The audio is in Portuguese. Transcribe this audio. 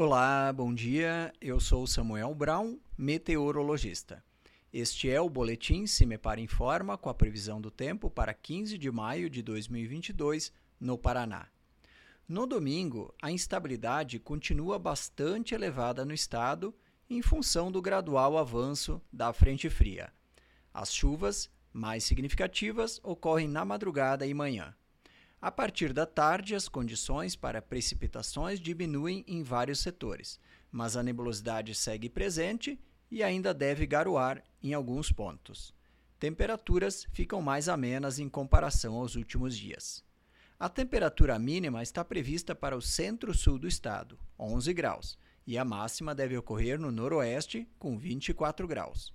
Olá, bom dia. Eu sou Samuel Brown, meteorologista. Este é o boletim Se Me Para Informa com a previsão do tempo para 15 de maio de 2022 no Paraná. No domingo, a instabilidade continua bastante elevada no estado em função do gradual avanço da frente fria. As chuvas mais significativas ocorrem na madrugada e manhã. A partir da tarde, as condições para precipitações diminuem em vários setores, mas a nebulosidade segue presente e ainda deve garoar em alguns pontos. Temperaturas ficam mais amenas em comparação aos últimos dias. A temperatura mínima está prevista para o centro-sul do estado, 11 graus, e a máxima deve ocorrer no noroeste, com 24 graus.